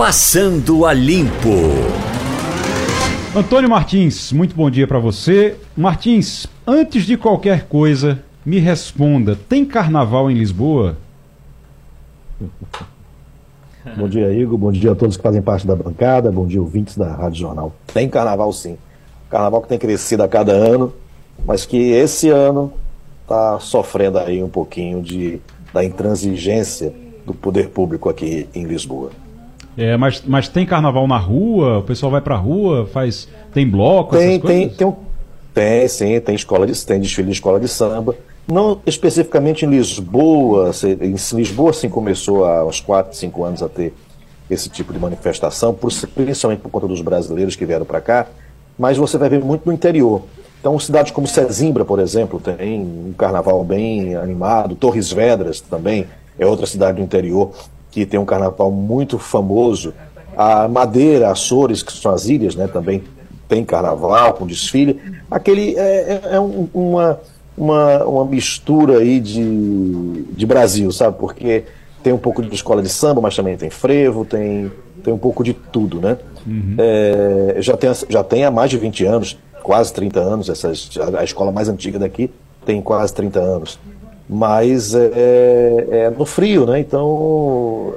Passando a Limpo. Antônio Martins, muito bom dia para você. Martins, antes de qualquer coisa, me responda: tem carnaval em Lisboa? Bom dia, Igor. Bom dia a todos que fazem parte da bancada. Bom dia, ouvintes da Rádio Jornal. Tem carnaval, sim. Carnaval que tem crescido a cada ano, mas que esse ano está sofrendo aí um pouquinho de, da intransigência do poder público aqui em Lisboa. É, mas, mas tem carnaval na rua? O pessoal vai pra rua, faz. Tem bloco? Tem, tem, tem, um, tem, sim, tem escola de tem desfile de escola de samba. Não especificamente em Lisboa, em Lisboa sim começou há uns 4, 5 anos a ter esse tipo de manifestação, por, principalmente por conta dos brasileiros que vieram para cá, mas você vai ver muito no interior. Então, cidades como Sesimbra, por exemplo, tem um carnaval bem animado, Torres Vedras também é outra cidade do interior que tem um carnaval muito famoso. A Madeira, Açores, que são as ilhas, né, também tem carnaval com desfile. Aquele é, é, é uma uma, uma mistura aí de, de Brasil, sabe? Porque tem um pouco de escola de samba, mas também tem frevo, tem, tem um pouco de tudo, né? Uhum. É, já, tem, já tem há mais de 20 anos, quase 30 anos, essa, a escola mais antiga daqui tem quase 30 anos mas é, é, é, no frio, né? Então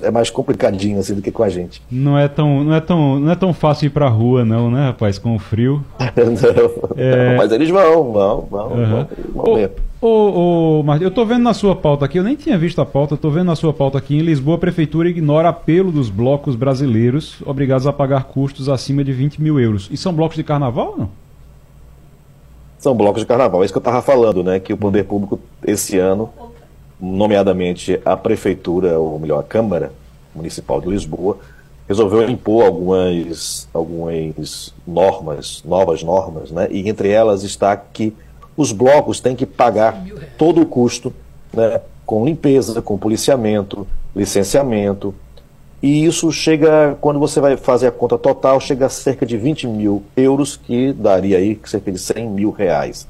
é, é mais complicadinho assim do que com a gente. Não é tão, não é tão, não é tão fácil ir pra rua, não, né, rapaz? Com o frio. não, é... mas eles vão, vão, vão, uhum. vão, vão ver. Ô, ô, eu tô vendo na sua pauta aqui, eu nem tinha visto a pauta, tô vendo na sua pauta aqui, em Lisboa a prefeitura ignora apelo dos blocos brasileiros obrigados a pagar custos acima de 20 mil euros. E são blocos de carnaval ou não? São blocos de carnaval. É isso que eu estava falando, né? Que o poder público, esse ano, nomeadamente a prefeitura, ou melhor, a Câmara Municipal de Lisboa, resolveu impor algumas, algumas normas, novas normas, né? E entre elas está que os blocos têm que pagar todo o custo, né? Com limpeza, com policiamento, licenciamento, e isso chega, quando você vai fazer a conta total, chega a cerca de 20 mil euros, que daria aí cerca de 100 mil reais.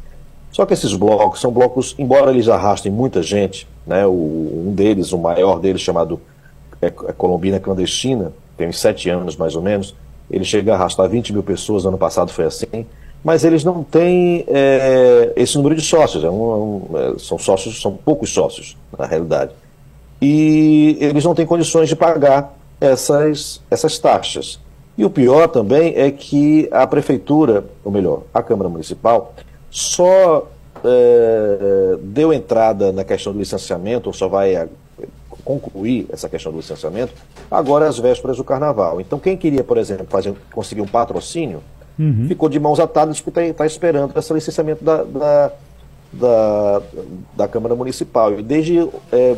Só que esses blocos são blocos, embora eles arrastem muita gente, né, o, um deles, o maior deles, chamado é, é Colombina Clandestina, tem uns sete anos mais ou menos, ele chega a arrastar 20 mil pessoas, ano passado foi assim, mas eles não têm é, esse número de sócios, é um, é, são sócios, são poucos sócios, na realidade. E eles não têm condições de pagar essas, essas taxas. E o pior também é que a prefeitura, ou melhor, a Câmara Municipal, só é, deu entrada na questão do licenciamento, ou só vai a, concluir essa questão do licenciamento, agora às vésperas do carnaval. Então, quem queria, por exemplo, fazer, conseguir um patrocínio, uhum. ficou de mãos atadas porque está tá esperando esse licenciamento da, da, da, da, Câmara Municipal. E desde é,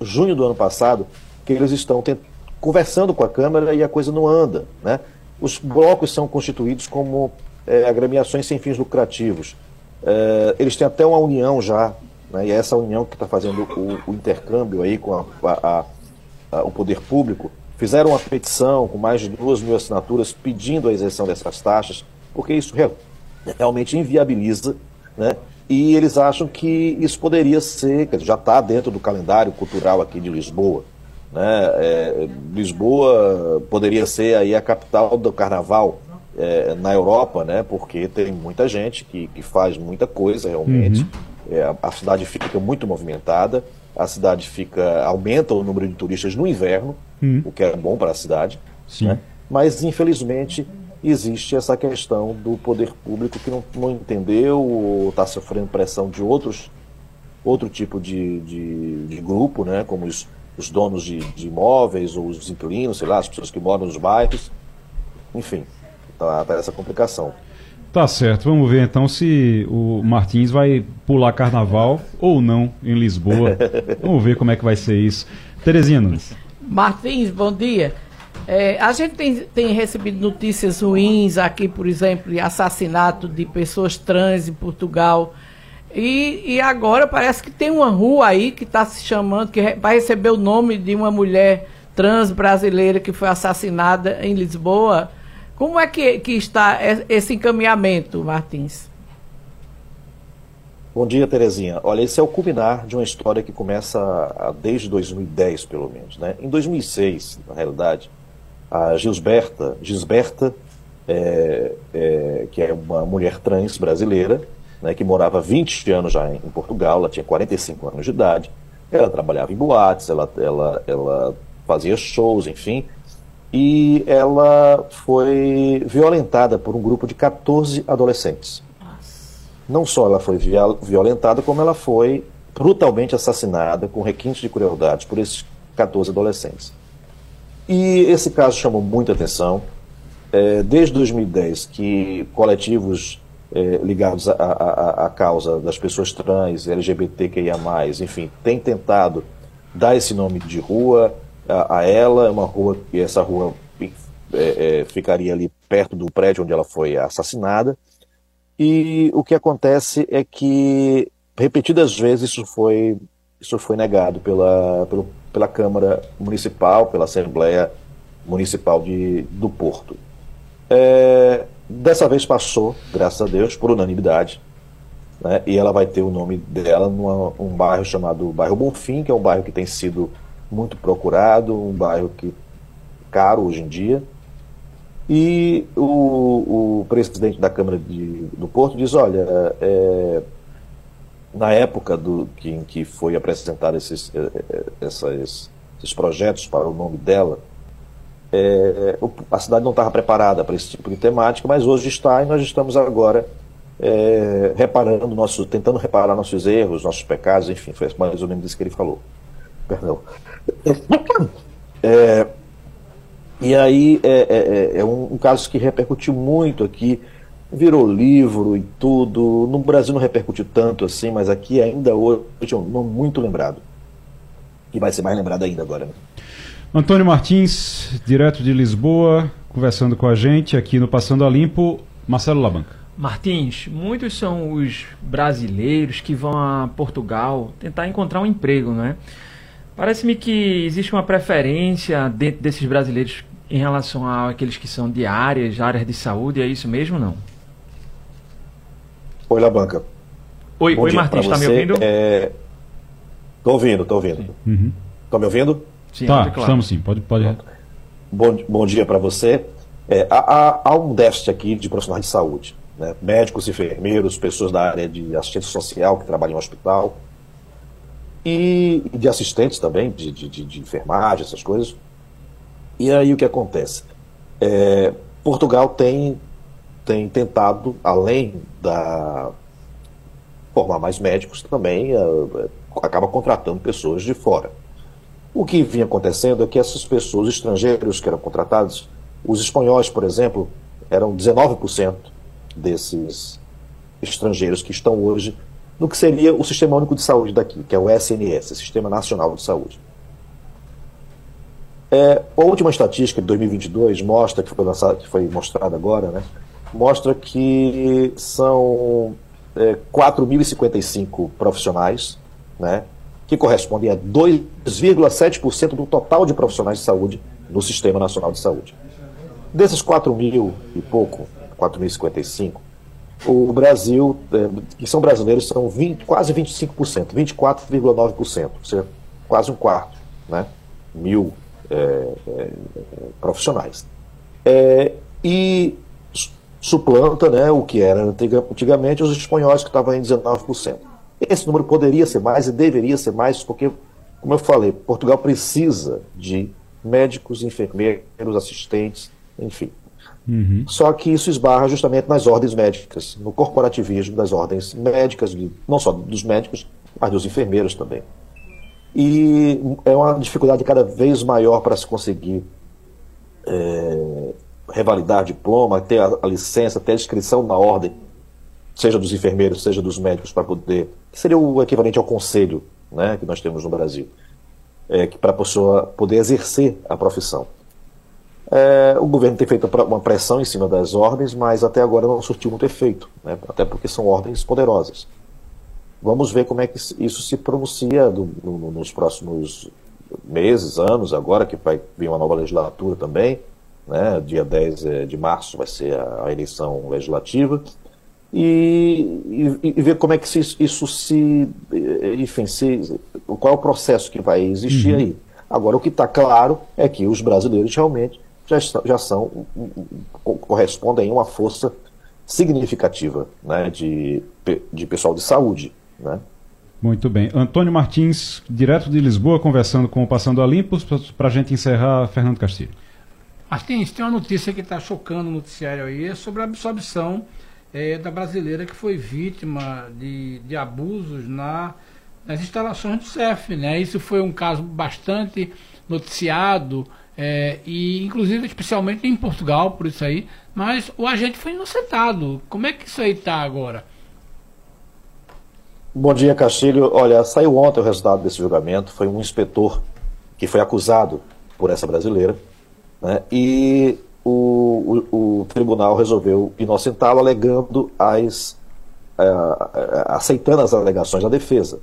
junho do ano passado, que eles estão tentando conversando com a Câmara e a coisa não anda. Né? Os blocos são constituídos como é, agremiações sem fins lucrativos. É, eles têm até uma união já, né? e é essa união que está fazendo o, o, intercâmbio aí com a, a, a, o poder público. Fizeram uma petição com mais de duas mil assinaturas pedindo a isenção dessas taxas, porque isso real, realmente inviabiliza, né? e eles acham que isso poderia ser, já está dentro do calendário cultural aqui de Lisboa. Né? É, Lisboa poderia ser aí a capital do carnaval é, na Europa, né? porque tem muita gente que, que faz muita coisa realmente. Uhum. É, a, cidade fica muito movimentada, a cidade fica aumenta o número de turistas no inverno, uhum. o que é bom para a cidade. Né? Mas, infelizmente, existe essa questão do poder público que não, não entendeu ou está sofrendo pressão de outros outro tipo de, de, de grupo, né? como os os donos de, de imóveis, ou os inquilinos, sei lá, as pessoas que moram nos bairros. Enfim, tá, tá essa complicação. Tá certo, vamos ver então se o Martins vai pular carnaval ou não em Lisboa. vamos ver como é que vai ser isso. Terezinha Nunes. Martins, bom dia. É, a gente tem, tem, recebido notícias ruins aqui, por exemplo, de assassinato de pessoas trans em Portugal. E, e agora parece que tem uma rua aí que está se chamando, que vai receber o nome de uma mulher trans brasileira que foi assassinada em Lisboa. Como é que, que está esse encaminhamento, Martins? Bom dia, Terezinha. Olha, esse é o culminar de uma história que começa desde 2010, pelo menos. Né? Em 2006, na realidade, a Gisberta, Gisberta é, é, que é uma mulher trans brasileira, né, que morava 20 anos já em, Portugal, ela tinha 45 anos de idade, ela trabalhava em boates, ela, ela, ela fazia shows, enfim, e ela foi violentada por um grupo de 14 adolescentes. Não só ela foi violentada, como ela foi brutalmente assassinada com requintes de crueldade por esses 14 adolescentes. E esse caso chamou muita atenção. É, desde 2010, que coletivos é, ligados à causa das pessoas trans, LGBTQIA, enfim, têm tentado dar esse nome de rua a, a ela, é uma rua e essa rua é, é, ficaria ali perto do prédio onde ela foi assassinada. E o que acontece é que repetidas vezes isso foi isso foi negado pela, pelo, pela Câmara Municipal, pela Assembleia Municipal de, do Porto. É, dessa vez passou, graças a Deus, por unanimidade. Né, e ela vai ter o nome dela num um bairro chamado Bairro Bonfim, que é um bairro que tem sido muito procurado, um bairro que caro hoje em dia. E o, o presidente da Câmara de, do Porto diz: olha, é, na época do, que, em que foi apresentado esses, é, é, esses, esses projetos para o nome dela, é, a cidade não estava preparada para esse tipo de temática, mas hoje está e nós estamos agora é, reparando nosso, tentando reparar nossos erros, nossos pecados, enfim, foi mais ou menos isso que ele falou. Perdão. É, e aí é, é, é, é um, um, caso que repercutiu muito aqui, virou livro e tudo. No Brasil não repercutiu tanto assim, mas aqui ainda hoje é um nome muito lembrado. E vai ser mais lembrado ainda agora. Né? Antônio Martins, direto de Lisboa, conversando com a gente aqui no Passando a Limpo. Marcelo Labanca. Martins, muitos são os brasileiros que vão a Portugal tentar encontrar um emprego, não é? Parece-me que existe uma preferência dentro desses brasileiros em relação àqueles que são de áreas, áreas de saúde, é isso mesmo não? Oi, Labanca. Oi, Bom oi Martins, está me ouvindo? É... Tô ouvindo, tô ouvindo. Uhum. Tá me ouvindo? Sim, tá, claro. estamos sim, pode... pode... Bom, bom dia para você. É, há, há, um déficit aqui de profissionais de saúde, né? médicos, enfermeiros, pessoas da área de assistência social que trabalham no hospital, e de assistentes também, de, de, de enfermagem, essas coisas. E aí o que acontece? É, Portugal tem, tem tentado, além da formar mais médicos, também uh, acaba contratando pessoas de fora. O que vinha acontecendo é que essas pessoas, estrangeiros que eram contratados, os espanhóis, por exemplo, eram 19% desses estrangeiros que estão hoje no que seria o Sistema Único de Saúde daqui, que é o SNS, Sistema Nacional de Saúde. É, a última estatística de 2022 mostra, que foi, lançada, que foi mostrada agora, né, mostra que são é, 4.055 profissionais, né, que correspondem a 2,7% do total de profissionais de saúde no Sistema Nacional de Saúde. Desses 4 mil e pouco, 4.055, o Brasil, é, que são brasileiros, são 20, quase 25%, 24,9%, ou seja, quase um quarto, né? mil é, é, profissionais. É, e suplanta né, o que era antigamente os espanhóis, que estavam em 19%. Esse número poderia ser mais e deveria ser mais, porque, como eu falei, Portugal precisa de médicos, enfermeiros, assistentes, enfim. Uhum. Só que isso esbarra justamente nas ordens médicas, no corporativismo das ordens médicas, não só dos médicos, mas dos enfermeiros também. E é uma dificuldade cada vez maior para se conseguir é, revalidar diploma, ter a, a, licença, ter a inscrição na ordem, seja dos enfermeiros, seja dos médicos, para poder. que seria o equivalente ao conselho né, que nós temos no Brasil, é, para a pessoa poder exercer a profissão. É, o governo tem feito uma pressão em cima das ordens, mas até agora não surtiu muito efeito, né? até porque são ordens poderosas. Vamos ver como é que isso se pronuncia do, no, nos próximos meses, anos, agora que vai vir uma nova legislatura também. Né? Dia 10 é, de março vai ser a, a eleição legislativa. E, e, e, ver como é que se, isso se. Enfim, se, qual é o processo que vai existir uhum. aí. Agora, o que está claro é que os brasileiros realmente já, já são, correspondem a uma força significativa né, de, de pessoal de saúde. Né? Muito bem. Antônio Martins, direto de Lisboa, conversando com o Passando a Limpos, para a gente encerrar, Fernando Castilho. Martins, tem uma notícia que está chocando o noticiário aí, é sobre a absorção é, da brasileira que foi vítima de, de abusos na, nas instalações do CEF. Né? Isso foi um caso bastante noticiado, é, e inclusive especialmente em Portugal, por isso aí, mas o agente foi inocentado. Como é que isso aí está agora? Bom dia, Castilho. Olha, saiu ontem o resultado desse julgamento. Foi um inspetor que foi acusado por essa brasileira né? E o, o, o, tribunal resolveu inocentá-lo, alegando as. Aceitando as alegações da defesa,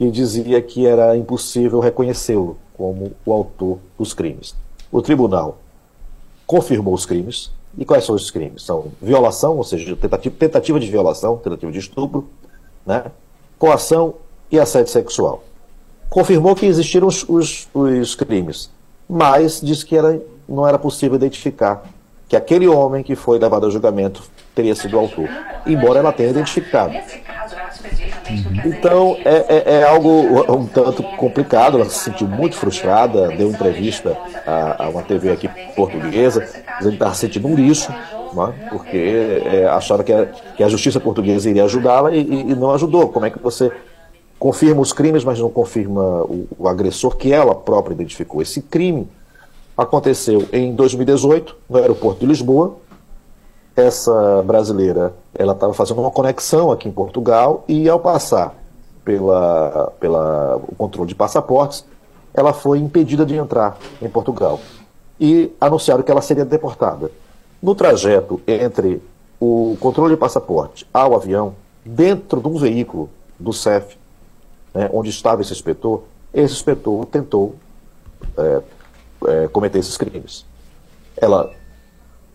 e dizia que era impossível reconhecê-lo como o autor dos crimes. O tribunal confirmou os crimes. E quais são os crimes? São violação, ou seja, tentativa, tentativa de violação, tentativa de estupro, né? coação e assédio sexual. Confirmou que existiram os, os, os crimes, mas disse que era não era possível identificar que aquele homem que foi levado a julgamento teria sido o autor, embora ela tenha identificado. Então é, é, é, algo um tanto complicado, ela se sentiu muito frustrada, deu entrevista a, a uma TV aqui portuguesa, dizendo que estava sentindo um lixo, né, porque é, achava que a, que a justiça portuguesa iria ajudá-la e, e, não ajudou. Como é que você confirma os crimes, mas não confirma o, o agressor que ela própria identificou? Esse crime aconteceu em 2018 no aeroporto de Lisboa. Essa brasileira, ela estava fazendo uma conexão aqui em Portugal e ao passar pela, pela o controle de passaportes, ela foi impedida de entrar em Portugal e anunciaram que ela seria deportada. No trajeto entre o controle de passaporte ao avião, dentro de um veículo do CEF, né, onde estava esse inspetor, esse inspetor tentou é, é, cometer esses crimes. Ela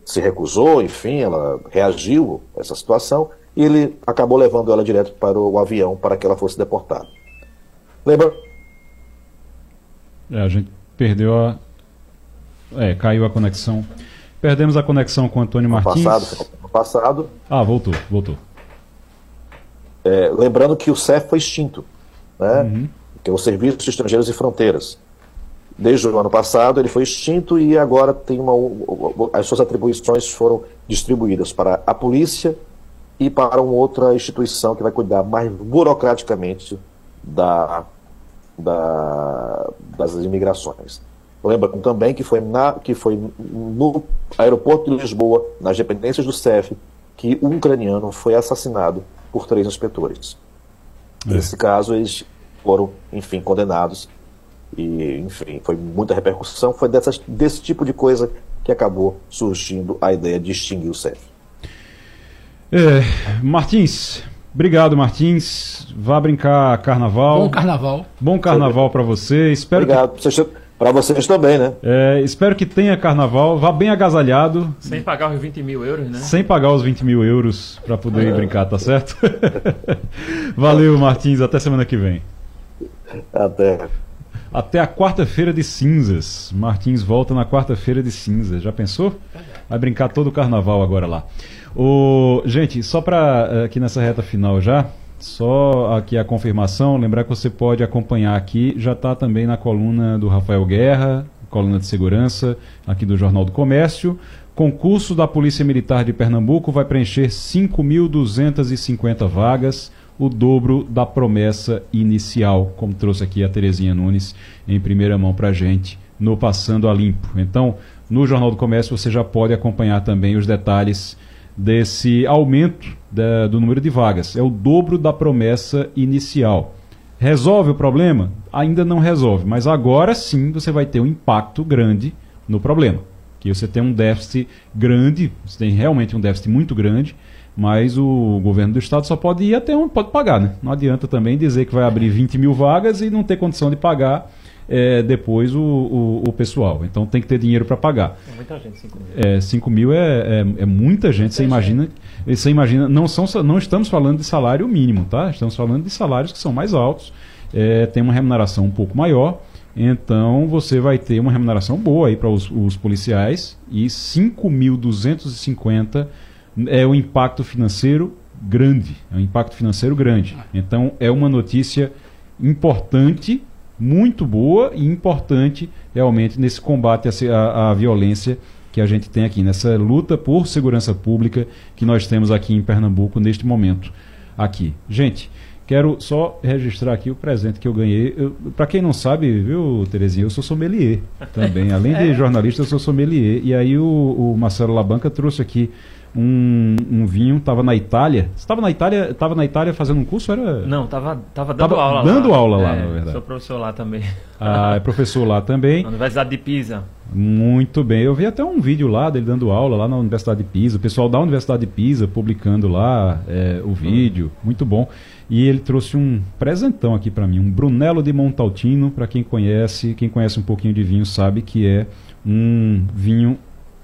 se recusou, enfim, ela reagiu a essa situação e ele acabou levando ela direto para o avião para que ela fosse deportada. Lembra? É, a gente perdeu a. É, caiu a conexão. Perdemos a conexão com o Antônio Martins. Passado, passado. Ah, voltou, voltou. É, lembrando que o CEF foi extinto, né? Uhum. Que é o Serviço de Estrangeiros e Fronteiras desde o ano passado ele foi extinto e agora tem uma as suas atribuições foram distribuídas para a polícia e para uma outra instituição que vai cuidar mais burocraticamente da, da das imigrações. Lembra também que foi, na, que foi no aeroporto de Lisboa, nas dependências do CEF, que um ucraniano foi assassinado por três inspetores. É. Nesse caso, eles foram, enfim, condenados e, enfim, foi muita repercussão. Foi dessas, desse tipo de coisa que acabou surgindo a ideia de extinguir o CEF. É, Martins, obrigado, Martins. Vá brincar carnaval. Bom carnaval. Bom carnaval para você. Espero obrigado. Que... Para vocês também, né? É, espero que tenha carnaval, vá bem agasalhado. Sem pagar os 20 mil euros, né? Sem pagar os 20 mil euros para poder é. brincar, tá certo? Valeu, Martins. Até semana que vem. Até. Até a quarta-feira de cinzas. Martins volta na quarta-feira de cinzas. Já pensou? Vai brincar todo o carnaval agora lá. O... Gente, só para eh, aqui nessa reta final já, só aqui a confirmação, lembrar que você pode acompanhar aqui, já está também na coluna do Rafael Guerra, coluna de segurança, aqui do Jornal do Comércio. Concurso da Polícia Militar de Pernambuco vai preencher 5.250 vagas o dobro da promessa inicial, como trouxe aqui a Terezinha Nunes em primeira mão para a gente no Passando a Limpo. Então, no Jornal do Comércio você já pode acompanhar também os detalhes desse aumento da, do número de vagas. É o dobro da promessa inicial. Resolve o problema? Ainda não resolve, mas agora sim você vai ter um impacto grande no problema. Que você tem um déficit grande, você tem realmente um déficit muito grande mas o governo do estado só pode ir até onde pode pagar, né? Não adianta também dizer que vai abrir 20 mil vagas e não ter condição de pagar é, depois o, o, o, pessoal. Então tem que ter dinheiro para pagar. É muita gente, 5 mil. É, 5 mil é, é, é muita gente, você imagina. Você imagina, não, são, não estamos falando de salário mínimo, tá? Estamos falando de salários que são mais altos, é, tem uma remuneração um pouco maior Então você vai ter uma remuneração boa aí para os, os policiais e 5.250 é o impacto financeiro grande, é um impacto financeiro grande. Então é uma notícia importante, muito boa e importante realmente nesse combate à, à violência que a gente tem aqui, nessa luta por segurança pública que nós temos aqui em Pernambuco neste momento. Aqui. Gente, Quero só registrar aqui o presente que eu ganhei. Para quem não sabe, viu, Terezinha, eu sou sommelier também. Além de é. jornalista, eu sou sommelier. E aí o, o Marcelo Labanca trouxe aqui um, um vinho, estava na Itália. Você estava na Itália, estava na Itália fazendo um curso? Era... Não, estava tava dando tava aula dando lá. aula lá, é, na verdade. Sou professor lá também. Ah, é professor lá também. Na Universidade de Pisa. Muito bem. Eu vi até um vídeo lá dele dando aula lá na Universidade de Pisa. O pessoal da Universidade de Pisa publicando lá é, o vídeo. Muito bom. E ele trouxe um presentão aqui para mim, um Brunello de Montaltino, para quem conhece, quem conhece um pouquinho de vinho sabe que é um vinho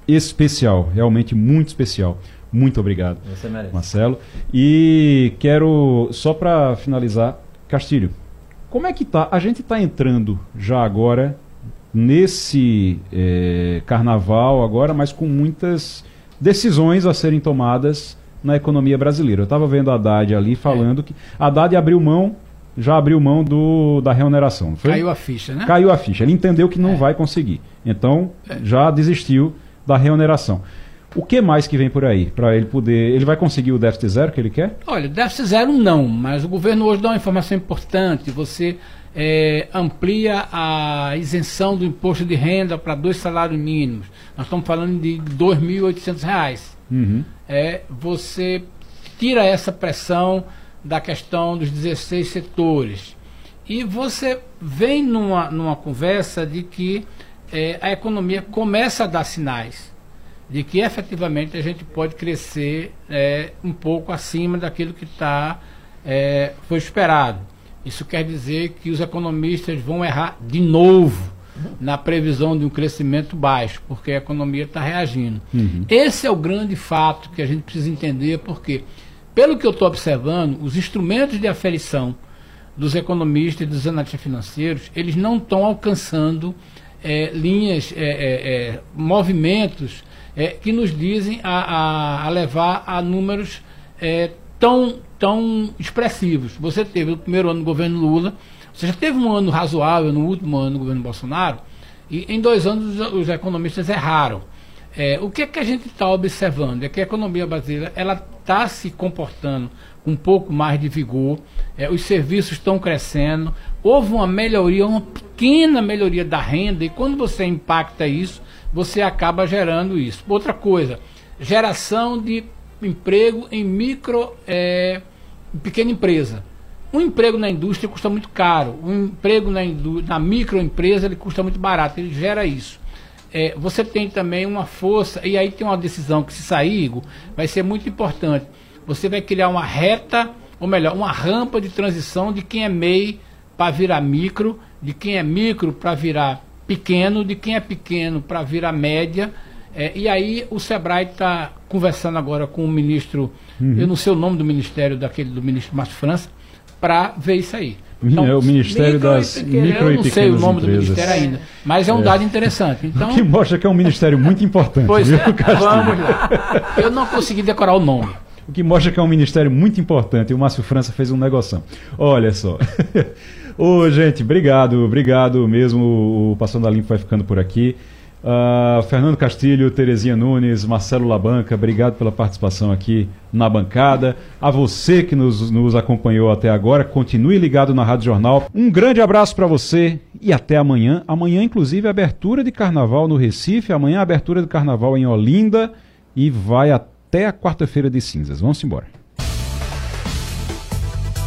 especial, realmente muito especial. Muito obrigado, Você merece. Marcelo. E quero só para finalizar, Castilho, como é que tá? A gente está entrando já agora nesse é, carnaval agora, mas com muitas decisões a serem tomadas na economia brasileira. Eu estava vendo a Haddad ali falando é. que a Haddad abriu mão, já abriu mão do, da remuneração. Foi? Caiu a ficha, né? Caiu a ficha. Ele entendeu que não é. vai conseguir. Então, é. já desistiu da remuneração. O que mais que vem por aí para ele poder. Ele vai conseguir o déficit zero que ele quer? Olha, déficit zero não, mas o governo hoje dá uma informação importante. Você é, amplia a isenção do imposto de renda para dois salários mínimos. Nós estamos falando de R$ 2.800. Uhum. É, você tira essa pressão da questão dos 16 setores. E você vem numa, numa conversa de que é, a economia começa a dar sinais de que efetivamente a gente pode crescer é, um pouco acima daquilo que tá, é, foi esperado. Isso quer dizer que os economistas vão errar de novo na previsão de um crescimento baixo, porque a economia está reagindo. Uhum. Esse é o grande fato que a gente precisa entender, porque, pelo que eu estou observando, os instrumentos de aferição dos economistas e dos analistas financeiros, eles não estão alcançando é, linhas, é, é, é movimentos é, que nos dizem a, a, a, levar a números tão, tão expressivos. Você teve o primeiro ano do governo Lula, você já teve um ano razoável no último ano do governo Bolsonaro, e em dois anos os, os economistas erraram. É, o que, é que a gente está observando? É que a economia brasileira ela está se comportando com um pouco mais de vigor, é, os serviços estão crescendo, houve uma melhoria, uma pequena melhoria da renda, e quando você impacta isso, você acaba gerando isso. Outra coisa, geração de emprego em micro, é, pequena empresa. Um emprego na indústria custa muito caro, um emprego na, na microempresa ele custa muito barato, ele gera isso. É, você tem também uma força, e aí tem uma decisão que se sair, Igor, vai ser muito importante. Você vai criar uma reta, ou melhor, uma rampa de transição de quem é MEI para virar micro, de quem é micro para virar pequeno, de quem é pequeno para virar média. É, e aí o Sebrae está conversando agora com o ministro, uhum. eu não sei o nome do ministério daquele do ministro Márcio França, para ver isso aí. Então, é o Ministério micro das e Micro Eu não sei o nome empresas. do ministério ainda, mas é um é. dado interessante. Então, o que mostra que é um ministério muito importante. Pois viu, é, vamos lá. Eu não consegui decorar o nome. O que mostra que é um ministério muito importante. E o Márcio França fez um negoção. Olha só. Ô, gente, obrigado, obrigado mesmo. O Passando a Limpo vai ficando por aqui. Uh, Fernando Castilho, Terezinha Nunes, Marcelo Labanca, obrigado pela participação aqui na bancada. A você que nos, nos acompanhou até agora, continue ligado na Rádio Jornal. Um grande abraço para você e até amanhã. Amanhã, inclusive, abertura de carnaval no Recife, amanhã, abertura de carnaval em Olinda e vai até a quarta-feira de cinzas. Vamos embora.